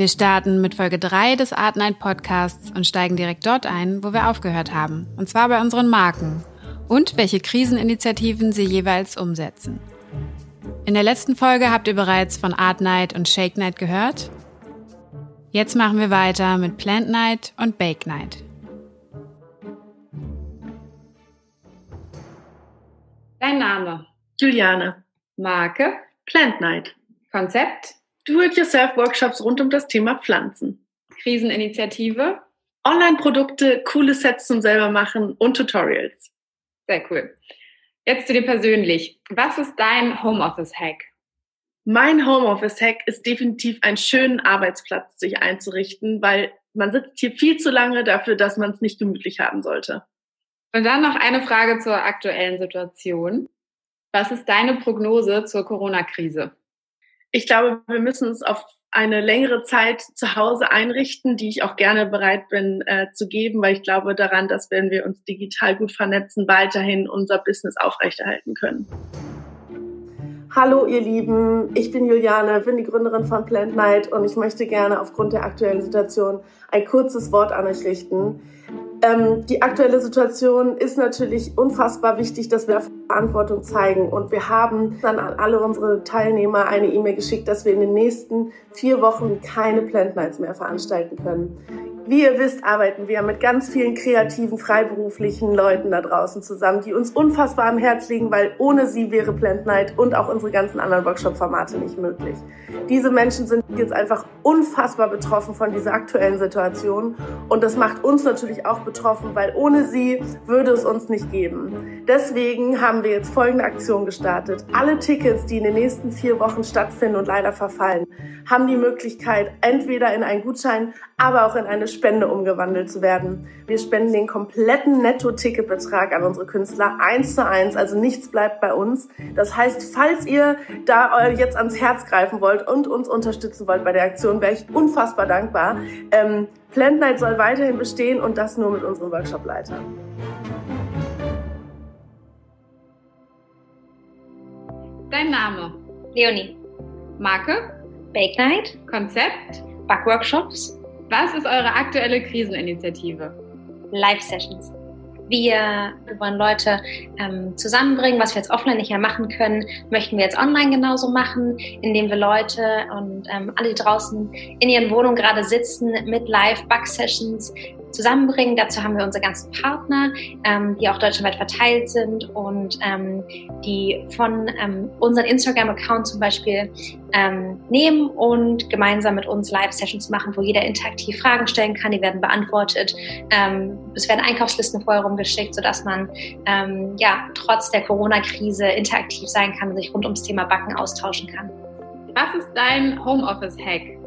Wir starten mit Folge 3 des Art Night Podcasts und steigen direkt dort ein, wo wir aufgehört haben. Und zwar bei unseren Marken und welche Kriseninitiativen sie jeweils umsetzen. In der letzten Folge habt ihr bereits von Art Night und Shake Night gehört. Jetzt machen wir weiter mit Plant Night und Bake Night. Dein Name? Juliane. Marke? Plant Night. Konzept? Do-it-yourself-Workshops rund um das Thema Pflanzen. Kriseninitiative? Online-Produkte, coole Sets zum selber machen und Tutorials. Sehr cool. Jetzt zu dir persönlich. Was ist dein Homeoffice-Hack? Mein Homeoffice-Hack ist definitiv einen schönen Arbeitsplatz sich einzurichten, weil man sitzt hier viel zu lange dafür, dass man es nicht gemütlich haben sollte. Und dann noch eine Frage zur aktuellen Situation. Was ist deine Prognose zur Corona-Krise? Ich glaube, wir müssen uns auf eine längere Zeit zu Hause einrichten, die ich auch gerne bereit bin äh, zu geben, weil ich glaube daran, dass wenn wir uns digital gut vernetzen, weiterhin unser Business aufrechterhalten können. Hallo ihr Lieben, ich bin Juliane, bin die Gründerin von Plant Night und ich möchte gerne aufgrund der aktuellen Situation ein kurzes Wort an euch richten. Ähm, die aktuelle Situation ist natürlich unfassbar wichtig, dass wir Verantwortung zeigen. Und wir haben dann an alle unsere Teilnehmer eine E-Mail geschickt, dass wir in den nächsten vier Wochen keine Plant Nights mehr veranstalten können. Wie ihr wisst, arbeiten wir mit ganz vielen kreativen, freiberuflichen Leuten da draußen zusammen, die uns unfassbar am Herz liegen, weil ohne sie wäre Plant Night und auch unsere ganzen anderen Workshop-Formate nicht möglich. Diese Menschen sind jetzt einfach unfassbar betroffen von dieser aktuellen Situation und das macht uns natürlich auch betroffen, weil ohne sie würde es uns nicht geben. Deswegen haben wir jetzt folgende Aktion gestartet. Alle Tickets, die in den nächsten vier Wochen stattfinden und leider verfallen, haben die Möglichkeit, entweder in einen Gutschein, aber auch in eine Spende umgewandelt zu werden. Wir spenden den kompletten Netto-Ticketbetrag an unsere Künstler eins zu eins, also nichts bleibt bei uns. Das heißt, falls ihr da jetzt ans Herz greifen wollt und uns unterstützen wollt bei der Aktion, wäre ich unfassbar dankbar. Ähm, Plant Night soll weiterhin bestehen und das nur mit unserem Workshop-Leiter. Dein Name? Leonie. Marke? Bake Night. Konzept? Backworkshops. Was ist eure aktuelle Kriseninitiative? Live-Sessions. Wir, wollen Leute ähm, zusammenbringen, was wir jetzt offline nicht mehr machen können, möchten wir jetzt online genauso machen, indem wir Leute und ähm, alle, die draußen in ihren Wohnungen gerade sitzen, mit Live-Back-Sessions zusammenbringen. Dazu haben wir unsere ganzen Partner, ähm, die auch deutschlandweit verteilt sind und ähm, die von ähm, unseren Instagram-Account zum Beispiel ähm, nehmen und gemeinsam mit uns Live-Sessions machen, wo jeder interaktiv Fragen stellen kann. Die werden beantwortet. Ähm, es werden Einkaufslisten vorher rumgeschickt, sodass man ähm, ja trotz der Corona-Krise interaktiv sein kann und sich rund ums Thema Backen austauschen kann. Was ist dein Homeoffice-Hack?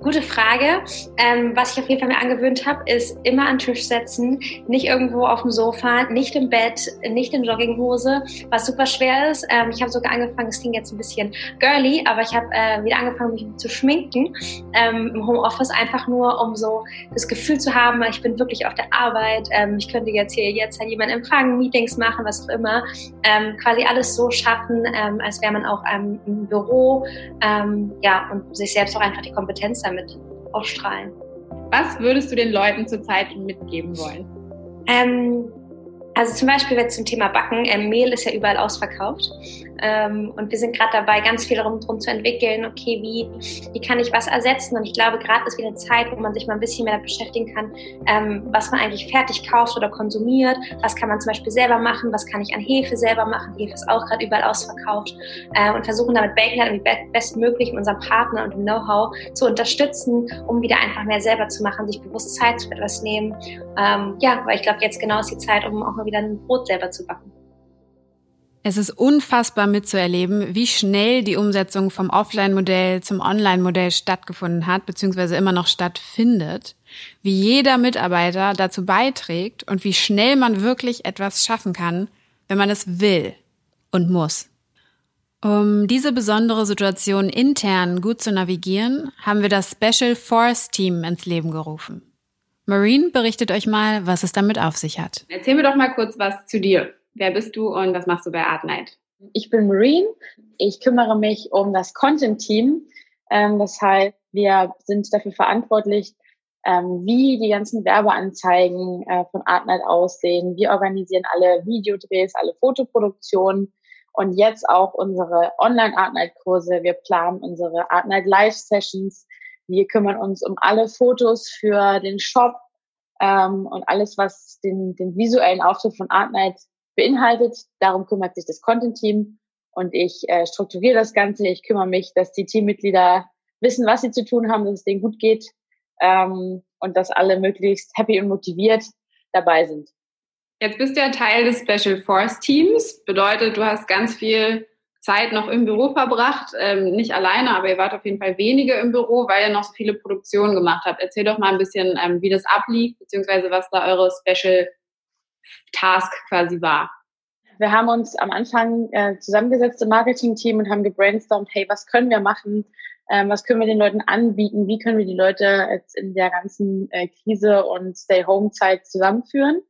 Gute Frage. Ähm, was ich auf jeden Fall mir angewöhnt habe, ist immer an den Tisch setzen, nicht irgendwo auf dem Sofa, nicht im Bett, nicht in Jogginghose, was super schwer ist. Ähm, ich habe sogar angefangen, es klingt jetzt ein bisschen girly, aber ich habe äh, wieder angefangen, mich zu schminken ähm, im Homeoffice, einfach nur, um so das Gefühl zu haben, ich bin wirklich auf der Arbeit, ähm, ich könnte jetzt hier jetzt halt jemanden empfangen, Meetings machen, was auch immer. Ähm, quasi alles so schaffen, ähm, als wäre man auch im Büro, ja, und sich selbst auch einfach die Kompetenz Kompetenz damit ausstrahlen. Was würdest du den Leuten zurzeit mitgeben wollen? Ähm, also zum Beispiel jetzt zum Thema Backen. Ähm, Mehl ist ja überall ausverkauft. Ähm, und wir sind gerade dabei, ganz viel darum drum zu entwickeln, okay, wie, wie kann ich was ersetzen? Und ich glaube, gerade ist wieder eine Zeit, wo man sich mal ein bisschen mehr beschäftigen kann, ähm, was man eigentlich fertig kauft oder konsumiert. Was kann man zum Beispiel selber machen? Was kann ich an Hefe selber machen? Hefe ist auch gerade überall ausverkauft. Äh, und versuchen damit Bacon halt bestmöglich unseren Partner und dem Know-how zu unterstützen, um wieder einfach mehr selber zu machen, sich bewusst Zeit für etwas nehmen. Ähm, ja, weil ich glaube, jetzt genau ist die Zeit, um auch mal wieder ein Brot selber zu backen. Es ist unfassbar mitzuerleben, wie schnell die Umsetzung vom Offline-Modell zum Online-Modell stattgefunden hat, beziehungsweise immer noch stattfindet, wie jeder Mitarbeiter dazu beiträgt und wie schnell man wirklich etwas schaffen kann, wenn man es will und muss. Um diese besondere Situation intern gut zu navigieren, haben wir das Special Force Team ins Leben gerufen. Marine berichtet euch mal, was es damit auf sich hat. Erzähl mir doch mal kurz was zu dir. Wer bist du und was machst du bei Art Night? Ich bin Marine. Ich kümmere mich um das Content-Team. Ähm, das heißt, Wir sind dafür verantwortlich, ähm, wie die ganzen Werbeanzeigen äh, von Artnight aussehen. Wir organisieren alle Videodrehs, alle Fotoproduktionen und jetzt auch unsere Online-Artnight-Kurse. Wir planen unsere Artnight Live-Sessions. Wir kümmern uns um alle Fotos für den Shop ähm, und alles, was den, den visuellen Auftritt von Artnight beinhaltet. Darum kümmert sich das Content-Team und ich äh, strukturiere das Ganze. Ich kümmere mich, dass die Teammitglieder wissen, was sie zu tun haben, dass es denen gut geht ähm, und dass alle möglichst happy und motiviert dabei sind. Jetzt bist du ja Teil des Special Force Teams. Bedeutet, du hast ganz viel Zeit noch im Büro verbracht. Ähm, nicht alleine, aber ihr wart auf jeden Fall wenige im Büro, weil ihr noch so viele Produktionen gemacht habt. Erzähl doch mal ein bisschen, ähm, wie das ablief, beziehungsweise was da eure Special Task quasi war. Wir haben uns am Anfang äh, zusammengesetzt im Marketing-Team und haben gebrainstormt, hey, was können wir machen? Ähm, was können wir den Leuten anbieten? Wie können wir die Leute jetzt in der ganzen äh, Krise und Stay-Home-Zeit zusammenführen?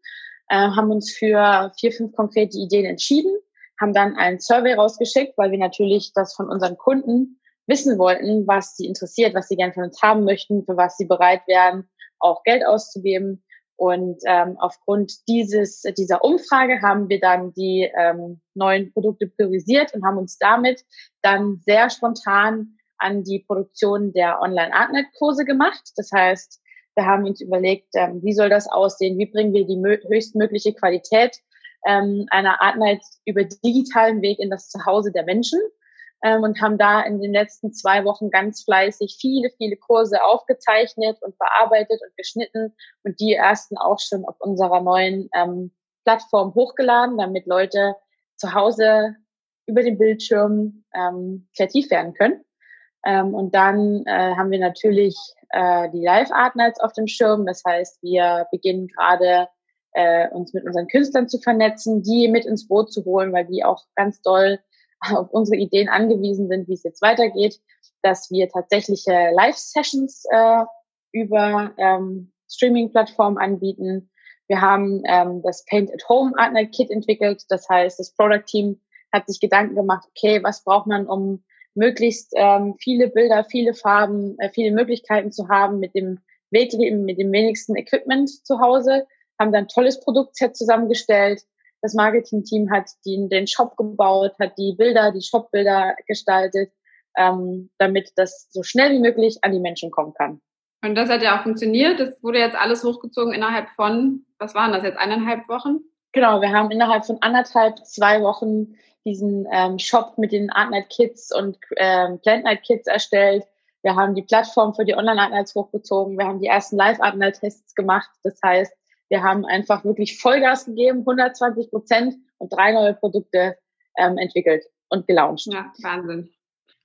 Äh, haben uns für vier, fünf konkrete Ideen entschieden, haben dann einen Survey rausgeschickt, weil wir natürlich das von unseren Kunden wissen wollten, was sie interessiert, was sie gerne von uns haben möchten, für was sie bereit wären, auch Geld auszugeben. Und ähm, aufgrund dieses, dieser Umfrage haben wir dann die ähm, neuen Produkte priorisiert und haben uns damit dann sehr spontan an die Produktion der Online-Artnet-Kurse gemacht. Das heißt, wir haben uns überlegt, ähm, wie soll das aussehen? Wie bringen wir die höchstmögliche Qualität ähm, einer Artnet über digitalen Weg in das Zuhause der Menschen? Ähm, und haben da in den letzten zwei Wochen ganz fleißig viele, viele Kurse aufgezeichnet und bearbeitet und geschnitten und die ersten auch schon auf unserer neuen ähm, Plattform hochgeladen, damit Leute zu Hause über den Bildschirm ähm, kreativ werden können. Ähm, und dann äh, haben wir natürlich äh, die Live-Art Nights auf dem Schirm. Das heißt, wir beginnen gerade äh, uns mit unseren Künstlern zu vernetzen, die mit ins Boot zu holen, weil die auch ganz doll auf unsere Ideen angewiesen sind, wie es jetzt weitergeht, dass wir tatsächliche Live-Sessions äh, über ähm, Streaming-Plattformen anbieten. Wir haben ähm, das Paint at Home Art Night Kit entwickelt. Das heißt, das Product Team hat sich Gedanken gemacht, okay, was braucht man, um möglichst ähm, viele Bilder, viele Farben, äh, viele Möglichkeiten zu haben mit dem Wegleben, mit dem wenigsten Equipment zu Hause, haben dann ein tolles Produktset zusammengestellt, das Marketing-Team hat die, den Shop gebaut, hat die Bilder, die Shop-Bilder gestaltet, ähm, damit das so schnell wie möglich an die Menschen kommen kann. Und das hat ja auch funktioniert. Das wurde jetzt alles hochgezogen innerhalb von, was waren das jetzt, eineinhalb Wochen? Genau, wir haben innerhalb von anderthalb, zwei Wochen diesen ähm, Shop mit den Art Night Kids und ähm, Plant Night Kids erstellt. Wir haben die Plattform für die Online Art Nights hochgezogen. Wir haben die ersten Live Art Night Tests gemacht. Das heißt, wir haben einfach wirklich Vollgas gegeben, 120 Prozent und drei neue Produkte ähm, entwickelt und gelauncht. Ja, Wahnsinn.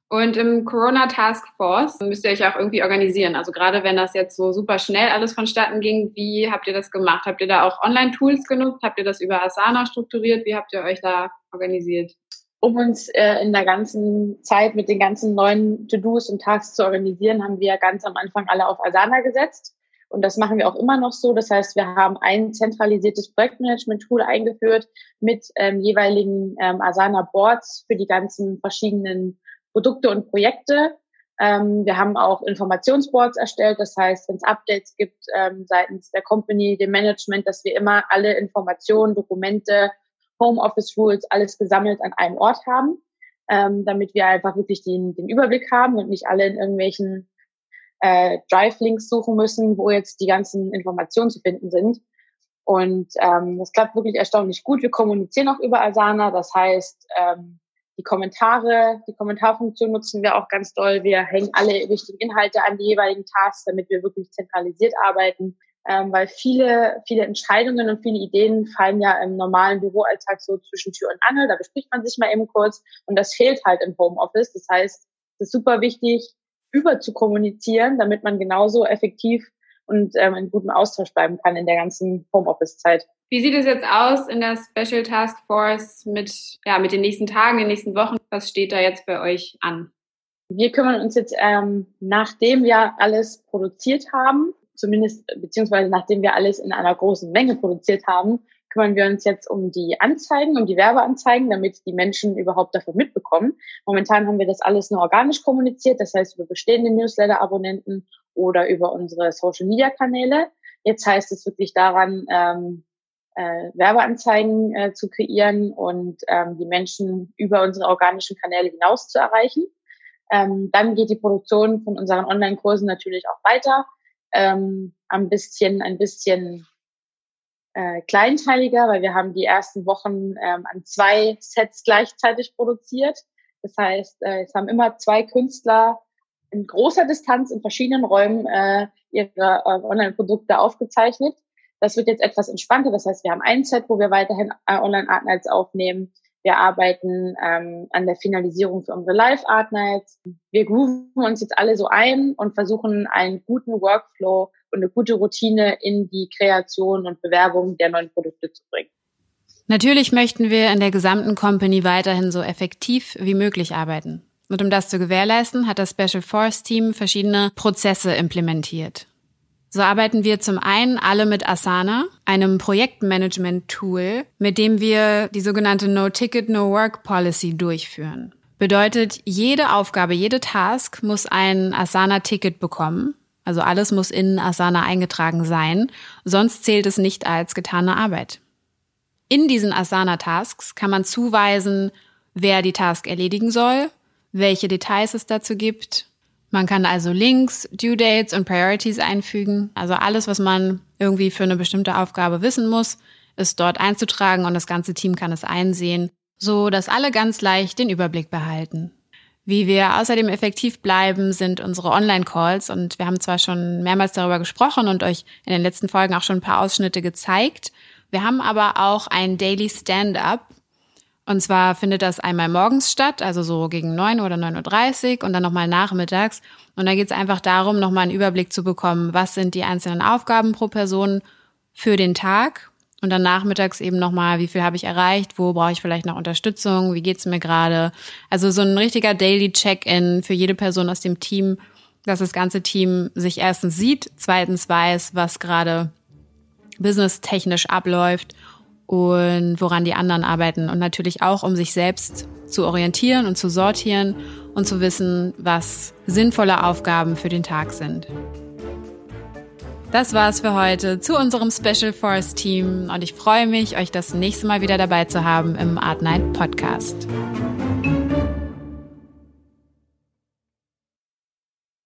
Und im Corona Task Force müsst ihr euch auch irgendwie organisieren. Also gerade wenn das jetzt so super schnell alles vonstatten ging, wie habt ihr das gemacht? Habt ihr da auch Online-Tools genutzt? Habt ihr das über Asana strukturiert? Wie habt ihr euch da organisiert? Um uns äh, in der ganzen Zeit mit den ganzen neuen To-Dos und Tasks zu organisieren, haben wir ganz am Anfang alle auf Asana gesetzt. Und das machen wir auch immer noch so. Das heißt, wir haben ein zentralisiertes Projektmanagement-Tool eingeführt mit ähm, jeweiligen ähm, Asana-Boards für die ganzen verschiedenen Produkte und Projekte. Ähm, wir haben auch Informationsboards erstellt. Das heißt, wenn es Updates gibt ähm, seitens der Company, dem Management, dass wir immer alle Informationen, Dokumente, Homeoffice Rules, alles gesammelt an einem Ort haben, ähm, damit wir einfach wirklich den, den Überblick haben und nicht alle in irgendwelchen äh, Drive-Links suchen müssen, wo jetzt die ganzen Informationen zu finden sind. Und ähm, das klappt wirklich erstaunlich gut. Wir kommunizieren auch über Asana. Das heißt, ähm, die Kommentare, die Kommentarfunktion nutzen wir auch ganz doll. Wir hängen alle wichtigen Inhalte an die jeweiligen Tasks, damit wir wirklich zentralisiert arbeiten. Ähm, weil viele, viele Entscheidungen und viele Ideen fallen ja im normalen Büroalltag so zwischen Tür und Angel. Da bespricht man sich mal eben kurz und das fehlt halt im Homeoffice. Das heißt, es ist super wichtig, über zu kommunizieren, damit man genauso effektiv und ähm, in gutem Austausch bleiben kann in der ganzen Homeoffice-Zeit. Wie sieht es jetzt aus in der Special Task Force mit, ja, mit den nächsten Tagen, den nächsten Wochen? Was steht da jetzt bei euch an? Wir kümmern uns jetzt, ähm, nachdem wir alles produziert haben, zumindest beziehungsweise nachdem wir alles in einer großen Menge produziert haben, kümmern wir uns jetzt um die Anzeigen, um die Werbeanzeigen, damit die Menschen überhaupt davon mitbekommen. Momentan haben wir das alles nur organisch kommuniziert, das heißt über bestehende Newsletter-Abonnenten oder über unsere Social-Media-Kanäle. Jetzt heißt es wirklich daran, ähm, äh, Werbeanzeigen äh, zu kreieren und ähm, die Menschen über unsere organischen Kanäle hinaus zu erreichen. Ähm, dann geht die Produktion von unseren Online-Kursen natürlich auch weiter. Ähm, ein bisschen, ein bisschen äh, kleinteiliger, weil wir haben die ersten Wochen ähm, an zwei Sets gleichzeitig produziert. Das heißt, äh, es haben immer zwei Künstler in großer Distanz in verschiedenen Räumen äh, ihre äh, Online-Produkte aufgezeichnet. Das wird jetzt etwas entspannter. Das heißt, wir haben ein Set, wo wir weiterhin äh, Online-Art Nights aufnehmen. Wir arbeiten ähm, an der Finalisierung für unsere Live-Art Nights. Wir grooven uns jetzt alle so ein und versuchen einen guten Workflow und eine gute Routine in die Kreation und Bewerbung der neuen Produkte zu bringen. Natürlich möchten wir in der gesamten Company weiterhin so effektiv wie möglich arbeiten. Und um das zu gewährleisten, hat das Special Force Team verschiedene Prozesse implementiert. So arbeiten wir zum einen alle mit Asana, einem Projektmanagement-Tool, mit dem wir die sogenannte No-Ticket, No-Work Policy durchführen. Bedeutet, jede Aufgabe, jede Task muss ein Asana-Ticket bekommen. Also alles muss in Asana eingetragen sein, sonst zählt es nicht als getane Arbeit. In diesen Asana-Tasks kann man zuweisen, wer die Task erledigen soll, welche Details es dazu gibt, man kann also Links, Due Dates und Priorities einfügen. Also alles, was man irgendwie für eine bestimmte Aufgabe wissen muss, ist dort einzutragen und das ganze Team kann es einsehen, so dass alle ganz leicht den Überblick behalten. Wie wir außerdem effektiv bleiben, sind unsere Online-Calls und wir haben zwar schon mehrmals darüber gesprochen und euch in den letzten Folgen auch schon ein paar Ausschnitte gezeigt. Wir haben aber auch ein Daily Stand-up, und zwar findet das einmal morgens statt, also so gegen neun oder neun Uhr dreißig und dann nochmal nachmittags. Und da geht es einfach darum, nochmal einen Überblick zu bekommen, was sind die einzelnen Aufgaben pro Person für den Tag. Und dann nachmittags eben nochmal, wie viel habe ich erreicht, wo brauche ich vielleicht noch Unterstützung, wie geht's mir gerade. Also so ein richtiger Daily Check-in für jede Person aus dem Team, dass das ganze Team sich erstens sieht, zweitens weiß, was gerade businesstechnisch abläuft und woran die anderen arbeiten und natürlich auch, um sich selbst zu orientieren und zu sortieren und zu wissen, was sinnvolle Aufgaben für den Tag sind. Das war's für heute zu unserem Special Force Team und ich freue mich, euch das nächste Mal wieder dabei zu haben im Art Night Podcast.